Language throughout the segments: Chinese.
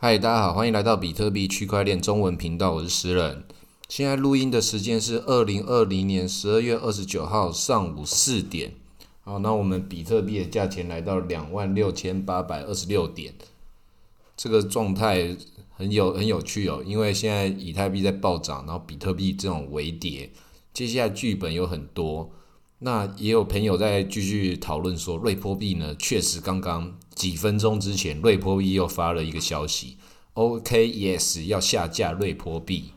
嗨，大家好，欢迎来到比特币区块链中文频道，我是石人。现在录音的时间是二零二零年十二月二十九号上午四点。好，那我们比特币的价钱来到两万六千八百二十六点，这个状态很有很有趣哦，因为现在以太币在暴涨，然后比特币这种微跌，接下来剧本有很多。那也有朋友在继续讨论说，瑞波币呢，确实刚刚几分钟之前，瑞波币又发了一个消息，OK，Yes，要下架瑞波币。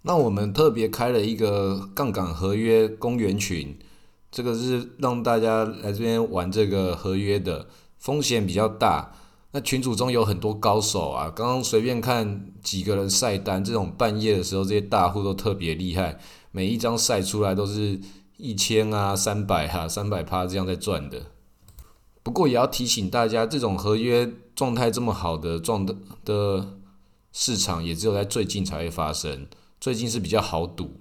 那我们特别开了一个杠杆合约公园群，这个是让大家来这边玩这个合约的，风险比较大。那群组中有很多高手啊，刚刚随便看几个人晒单，这种半夜的时候，这些大户都特别厉害，每一张晒出来都是。一千啊，三百哈，三百趴这样在赚的。不过也要提醒大家，这种合约状态这么好的状的的市场，也只有在最近才会发生。最近是比较好赌，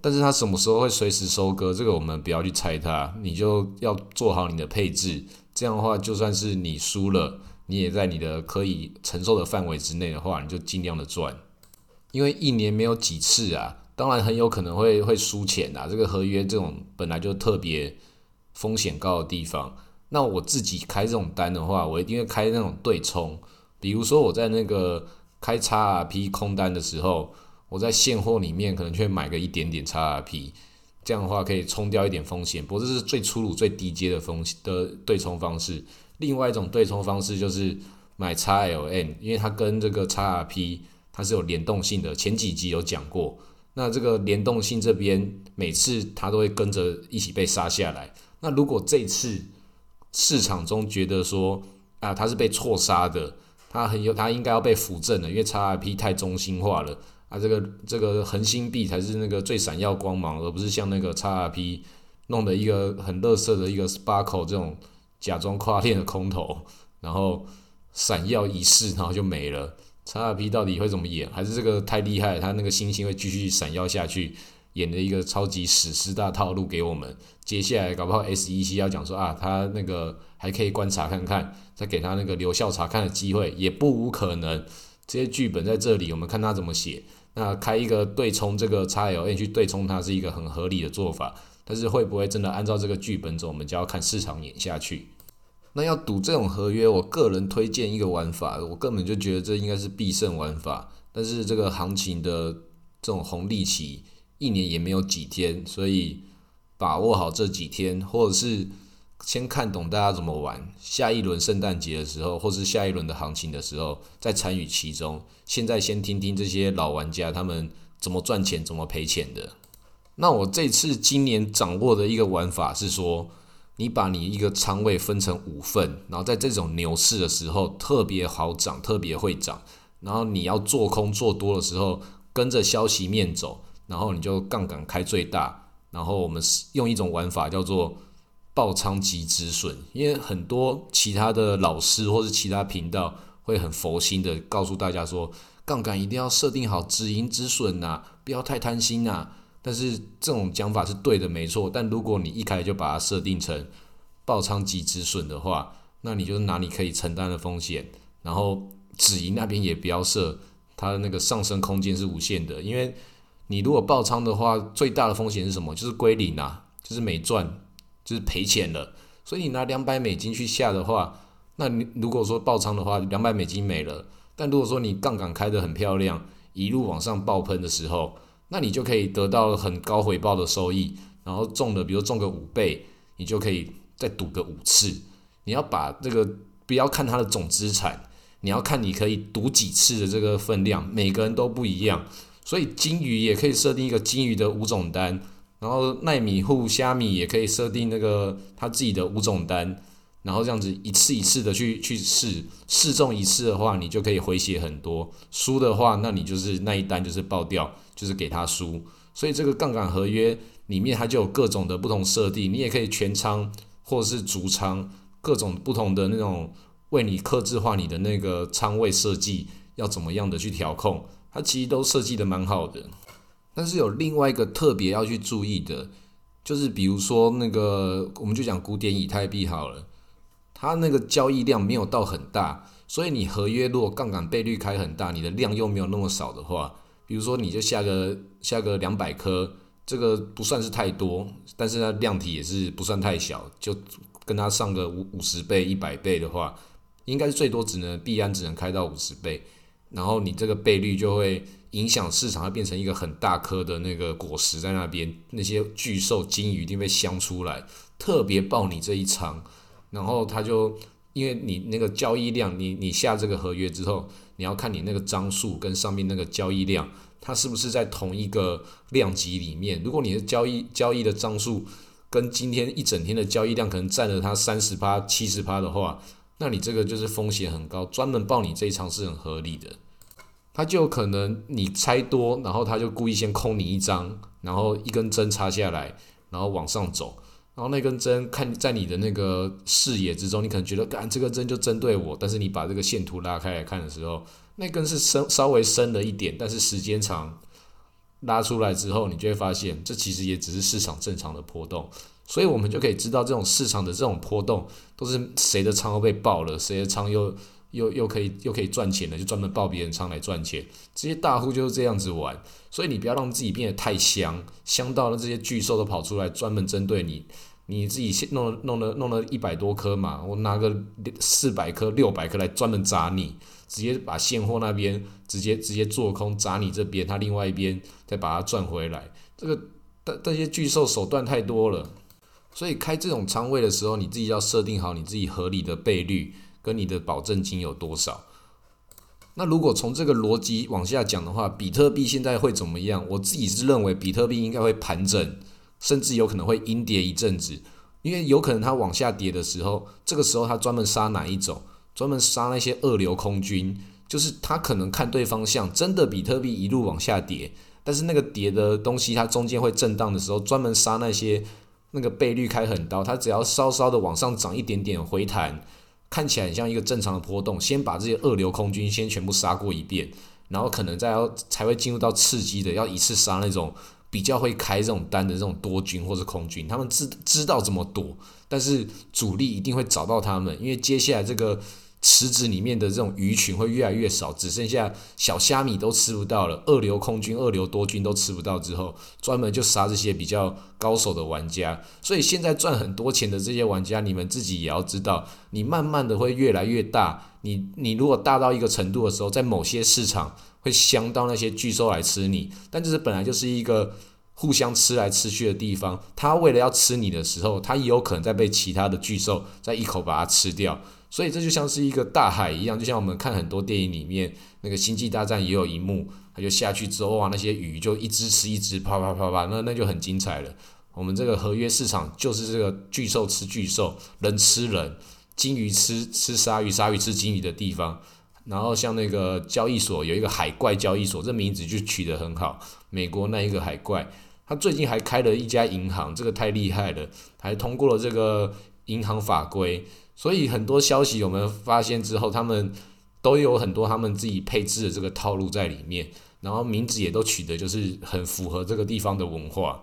但是它什么时候会随时收割，这个我们不要去猜它，你就要做好你的配置。这样的话，就算是你输了，你也在你的可以承受的范围之内的话，你就尽量的赚。因为一年没有几次啊。当然很有可能会会输钱啊，这个合约这种本来就特别风险高的地方。那我自己开这种单的话，我一定会开那种对冲。比如说我在那个开 XRP 空单的时候，我在现货里面可能会买个一点点 XRP，这样的话可以冲掉一点风险。不过这是最粗鲁、最低阶的风险的对冲方式。另外一种对冲方式就是买 XLM，因为它跟这个 XRP 它是有联动性的。前几集有讲过。那这个联动性这边，每次它都会跟着一起被杀下来。那如果这次市场中觉得说啊，它是被错杀的，它很有，它应该要被扶正的，因为 XRP 太中心化了啊。这个这个恒星币才是那个最闪耀光芒，而不是像那个 XRP 弄的一个很乐色的一个 Sparkle 这种假装跨链的空头，然后闪耀一世，然后就没了。XRP 到底会怎么演？还是这个太厉害，它那个星星会继续闪耀下去，演的一个超级史诗大套路给我们。接下来搞不好 SEC 要讲说啊，他那个还可以观察看看，再给他那个留校查看的机会，也不无可能。这些剧本在这里，我们看他怎么写。那开一个对冲这个 XLN 去对冲它，是一个很合理的做法。但是会不会真的按照这个剧本走，我们就要看市场演下去。那要赌这种合约，我个人推荐一个玩法，我根本就觉得这应该是必胜玩法。但是这个行情的这种红利期一年也没有几天，所以把握好这几天，或者是先看懂大家怎么玩，下一轮圣诞节的时候，或是下一轮的行情的时候再参与其中。现在先听听这些老玩家他们怎么赚钱、怎么赔钱的。那我这次今年掌握的一个玩法是说。你把你一个仓位分成五份，然后在这种牛市的时候特别好涨，特别会涨。然后你要做空做多的时候，跟着消息面走，然后你就杠杆开最大。然后我们用一种玩法叫做爆仓即止损，因为很多其他的老师或是其他频道会很佛心的告诉大家说，杠杆一定要设定好止盈止损呐，不要太贪心呐。但是这种讲法是对的，没错。但如果你一开始就把它设定成爆仓即止损的话，那你就是拿你可以承担的风险，然后止盈那边也不要设，它的那个上升空间是无限的。因为你如果爆仓的话，最大的风险是什么？就是归零啊，就是没赚，就是赔钱了。所以你拿两百美金去下的话，那你如果说爆仓的话，两百美金没了。但如果说你杠杆开得很漂亮，一路往上爆喷的时候，那你就可以得到很高回报的收益，然后中的，比如中个五倍，你就可以再赌个五次。你要把这个不要看它的总资产，你要看你可以赌几次的这个分量，每个人都不一样。所以金鱼也可以设定一个金鱼的五种单，然后奈米户虾米也可以设定那个他自己的五种单。然后这样子一次一次的去去试，试中一次的话，你就可以回血很多；输的话，那你就是那一单就是爆掉，就是给他输。所以这个杠杆合约里面它就有各种的不同设定，你也可以全仓或者是逐仓，各种不同的那种为你克制化你的那个仓位设计要怎么样的去调控，它其实都设计的蛮好的。但是有另外一个特别要去注意的，就是比如说那个我们就讲古典以太币好了。它那个交易量没有到很大，所以你合约如果杠杆倍率开很大，你的量又没有那么少的话，比如说你就下个下个两百颗，这个不算是太多，但是呢量体也是不算太小，就跟它上个五五十倍、一百倍的话，应该是最多只能币安只能开到五十倍，然后你这个倍率就会影响市场，它变成一个很大颗的那个果实在那边，那些巨兽金鱼一定被镶出来，特别爆你这一仓，然后它就。因为你那个交易量，你你下这个合约之后，你要看你那个张数跟上面那个交易量，它是不是在同一个量级里面。如果你的交易交易的张数跟今天一整天的交易量可能占了它三十趴、七十趴的话，那你这个就是风险很高。专门报你这一场是很合理的，它就可能你猜多，然后他就故意先空你一张，然后一根针插下来，然后往上走。然后那根针看在你的那个视野之中，你可能觉得，干这根针就针对我。但是你把这个线图拉开来看的时候，那根是深稍微深了一点，但是时间长，拉出来之后，你就会发现，这其实也只是市场正常的波动。所以我们就可以知道，这种市场的这种波动，都是谁的仓又被爆了，谁的仓又又又可以又可以赚钱了，就专门爆别人仓来赚钱。这些大户就是这样子玩。所以你不要让自己变得太香，香到了这些巨兽都跑出来专门针对你。你自己先弄了弄了弄了一百多颗嘛，我拿个四百颗六百颗来专门砸你，直接把现货那边直接直接做空砸你这边，他另外一边再把它赚回来。这个这这些巨兽手段太多了，所以开这种仓位的时候，你自己要设定好你自己合理的倍率跟你的保证金有多少。那如果从这个逻辑往下讲的话，比特币现在会怎么样？我自己是认为比特币应该会盘整，甚至有可能会阴跌一阵子，因为有可能它往下跌的时候，这个时候它专门杀哪一种？专门杀那些二流空军，就是他可能看对方向，真的比特币一路往下跌，但是那个跌的东西它中间会震荡的时候，专门杀那些那个倍率开很高，它只要稍稍的往上涨一点点回弹。看起来很像一个正常的波动，先把这些二流空军先全部杀过一遍，然后可能再要才会进入到刺激的，要一次杀那种比较会开这种单的这种多军或者空军，他们知知道怎么躲，但是主力一定会找到他们，因为接下来这个。池子里面的这种鱼群会越来越少，只剩下小虾米都吃不到了。二流空军、二流多军都吃不到之后，专门就杀这些比较高手的玩家。所以现在赚很多钱的这些玩家，你们自己也要知道，你慢慢的会越来越大。你你如果大到一个程度的时候，在某些市场会相当那些巨兽来吃你，但这是本来就是一个互相吃来吃去的地方。他为了要吃你的时候，他也有可能在被其他的巨兽再一口把它吃掉。所以这就像是一个大海一样，就像我们看很多电影里面那个星际大战也有一幕，它就下去之后哇，那些鱼就一只吃一只，啪啪啪啪，那那就很精彩了。我们这个合约市场就是这个巨兽吃巨兽，人吃人，金鱼吃吃鲨鱼，鲨鱼吃金鱼的地方。然后像那个交易所有一个海怪交易所，这名字就取得很好。美国那一个海怪，他最近还开了一家银行，这个太厉害了，还通过了这个银行法规。所以很多消息我们发现之后，他们都有很多他们自己配置的这个套路在里面，然后名字也都取得就是很符合这个地方的文化。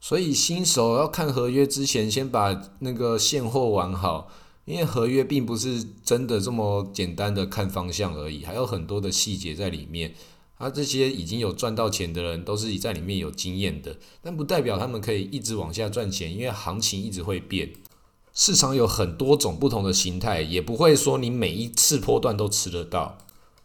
所以新手要看合约之前，先把那个现货玩好，因为合约并不是真的这么简单的看方向而已，还有很多的细节在里面。啊，这些已经有赚到钱的人都是在里面有经验的，但不代表他们可以一直往下赚钱，因为行情一直会变。市场有很多种不同的形态，也不会说你每一次波段都吃得到。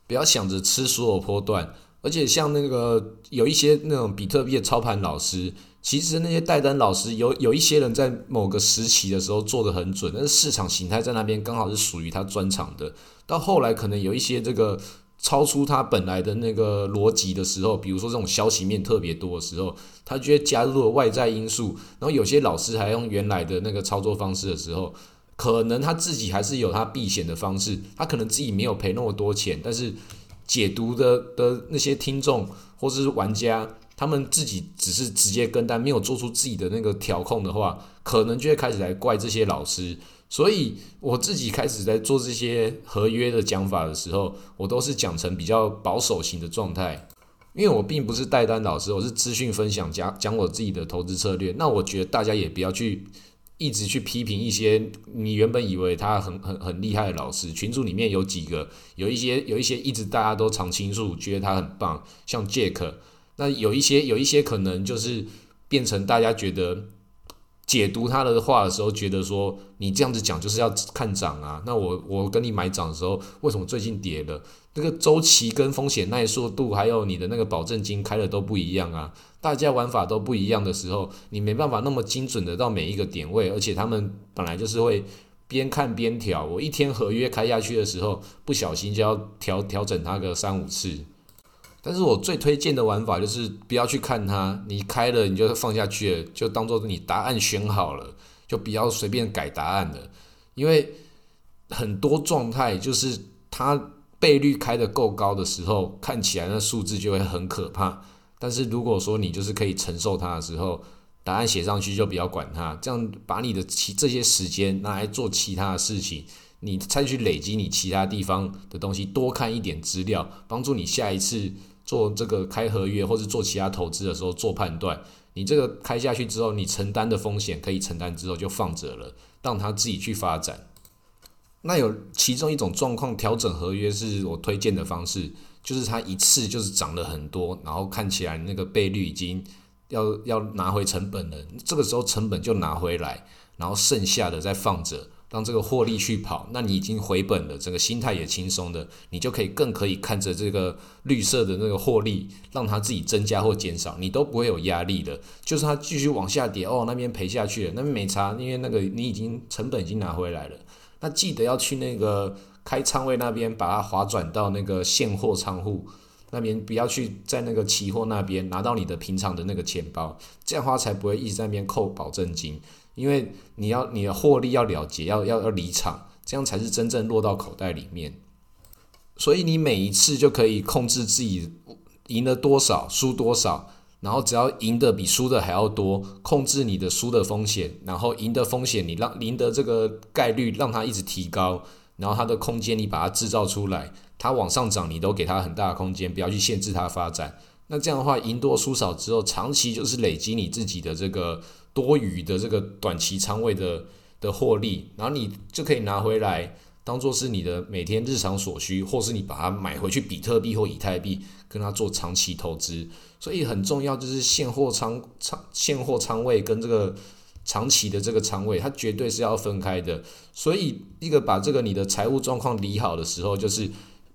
不要想着吃所有波段，而且像那个有一些那种比特币的操盘老师，其实那些带单老师有有一些人在某个时期的时候做的很准，但是市场形态在那边刚好是属于他专长的。到后来可能有一些这个。超出他本来的那个逻辑的时候，比如说这种消息面特别多的时候，他觉得加入了外在因素，然后有些老师还用原来的那个操作方式的时候，可能他自己还是有他避险的方式，他可能自己没有赔那么多钱，但是解读的的那些听众或者是玩家，他们自己只是直接跟单，没有做出自己的那个调控的话，可能就会开始来怪这些老师。所以我自己开始在做这些合约的讲法的时候，我都是讲成比较保守型的状态，因为我并不是带单老师，我是资讯分享讲讲我自己的投资策略。那我觉得大家也不要去一直去批评一些你原本以为他很很很厉害的老师，群组里面有几个，有一些有一些一直大家都常倾诉，觉得他很棒，像 Jack，那有一些有一些可能就是变成大家觉得解读他的话的时候，觉得说你这样子讲就是要看涨啊，那我我跟你买涨的时候，为什么最近跌了？这个周期跟风险耐受度，还有你的那个保证金开的都不一样啊，大家玩法都不一样的时候，你没办法那么精准的到每一个点位，而且他们本来就是会边看边调。我一天合约开下去的时候，不小心就要调调整它个三五次。但是我最推荐的玩法就是不要去看它，你开了你就放下去了，就当做你答案选好了，就不要随便改答案了，因为很多状态就是它。倍率开的够高的时候，看起来那数字就会很可怕。但是如果说你就是可以承受它的时候，答案写上去就不要管它，这样把你的其这些时间拿来做其他的事情，你再去累积你其他地方的东西，多看一点资料，帮助你下一次做这个开合约或者做其他投资的时候做判断。你这个开下去之后，你承担的风险可以承担之后就放着了，让它自己去发展。那有其中一种状况，调整合约是我推荐的方式，就是它一次就是涨了很多，然后看起来那个倍率已经要要拿回成本了，这个时候成本就拿回来，然后剩下的再放着，让这个获利去跑，那你已经回本了，整个心态也轻松的，你就可以更可以看着这个绿色的那个获利，让它自己增加或减少，你都不会有压力的。就是它继续往下跌，哦，那边赔下去了，那边没差，因为那个你已经成本已经拿回来了。那记得要去那个开仓位那边，把它划转到那个现货仓库那边，不要去在那个期货那边拿到你的平常的那个钱包，这样的话才不会一直在那边扣保证金，因为你要你的获利要了结，要要要离场，这样才是真正落到口袋里面。所以你每一次就可以控制自己赢了多少，输多少。然后只要赢的比输的还要多，控制你的输的风险，然后赢的风险你让赢得这个概率让它一直提高，然后它的空间你把它制造出来，它往上涨你都给它很大的空间，不要去限制它发展。那这样的话，赢多输少之后，长期就是累积你自己的这个多余的这个短期仓位的的获利，然后你就可以拿回来。当做是你的每天日常所需，或是你把它买回去比特币或以太币，跟它做长期投资。所以很重要就是现货仓仓现货仓位跟这个长期的这个仓位，它绝对是要分开的。所以一个把这个你的财务状况理好的时候，就是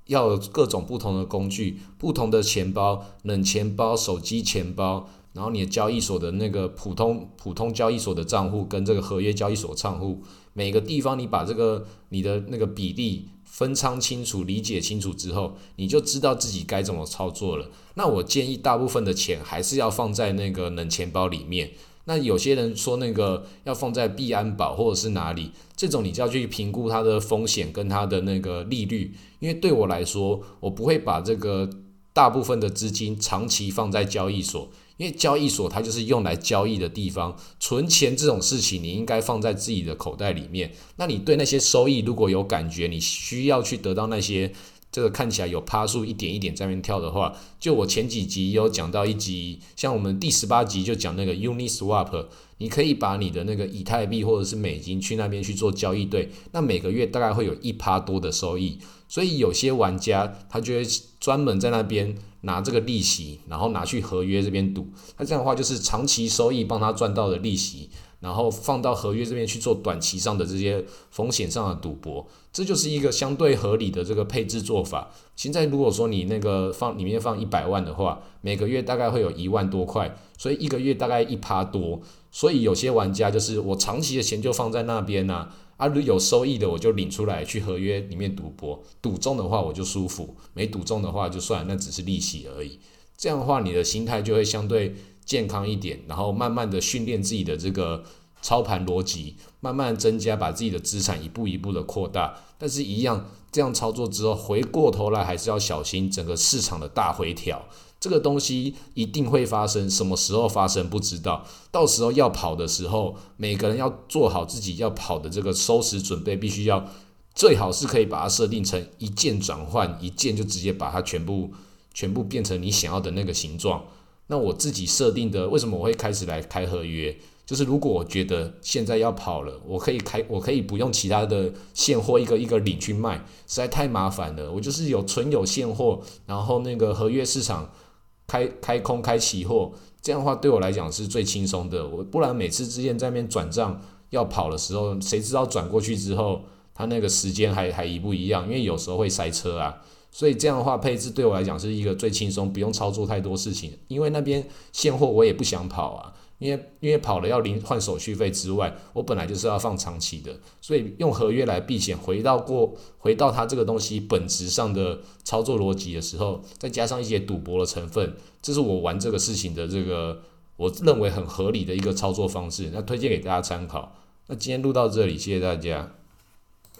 要各种不同的工具、不同的钱包、冷钱包、手机钱包，然后你的交易所的那个普通普通交易所的账户跟这个合约交易所账户。每个地方你把这个你的那个比例分仓清楚、理解清楚之后，你就知道自己该怎么操作了。那我建议大部分的钱还是要放在那个冷钱包里面。那有些人说那个要放在币安宝或者是哪里，这种你就要去评估它的风险跟它的那个利率。因为对我来说，我不会把这个大部分的资金长期放在交易所。因为交易所它就是用来交易的地方，存钱这种事情你应该放在自己的口袋里面。那你对那些收益如果有感觉，你需要去得到那些这个看起来有趴数一点一点在那边跳的话，就我前几集有讲到一集，像我们第十八集就讲那个 Uniswap，你可以把你的那个以太币或者是美金去那边去做交易，对，那每个月大概会有一趴多的收益。所以有些玩家他就会专门在那边。拿这个利息，然后拿去合约这边赌，那这样的话就是长期收益帮他赚到的利息，然后放到合约这边去做短期上的这些风险上的赌博，这就是一个相对合理的这个配置做法。现在如果说你那个放里面放一百万的话，每个月大概会有一万多块，所以一个月大概一趴多，所以有些玩家就是我长期的钱就放在那边呐。啊，如有收益的我就领出来去合约里面赌博，赌中的话我就舒服，没赌中的话就算，那只是利息而已。这样的话，你的心态就会相对健康一点，然后慢慢的训练自己的这个操盘逻辑，慢慢增加，把自己的资产一步一步的扩大。但是，一样这样操作之后，回过头来还是要小心整个市场的大回调。这个东西一定会发生，什么时候发生不知道。到时候要跑的时候，每个人要做好自己要跑的这个收拾准备，必须要最好是可以把它设定成一键转换，一键就直接把它全部全部变成你想要的那个形状。那我自己设定的，为什么我会开始来开合约？就是如果我觉得现在要跑了，我可以开，我可以不用其他的现货一个一个领去卖，实在太麻烦了。我就是有存有现货，然后那个合约市场开开空开期货，这样的话对我来讲是最轻松的。我不然每次之前在那边转账要跑的时候，谁知道转过去之后，它那个时间还还一不一样？因为有时候会塞车啊。所以这样的话，配置对我来讲是一个最轻松，不用操作太多事情。因为那边现货我也不想跑啊，因为因为跑了要零换手续费之外，我本来就是要放长期的，所以用合约来避险，回到过回到它这个东西本质上的操作逻辑的时候，再加上一些赌博的成分，这是我玩这个事情的这个我认为很合理的一个操作方式，那推荐给大家参考。那今天录到这里，谢谢大家。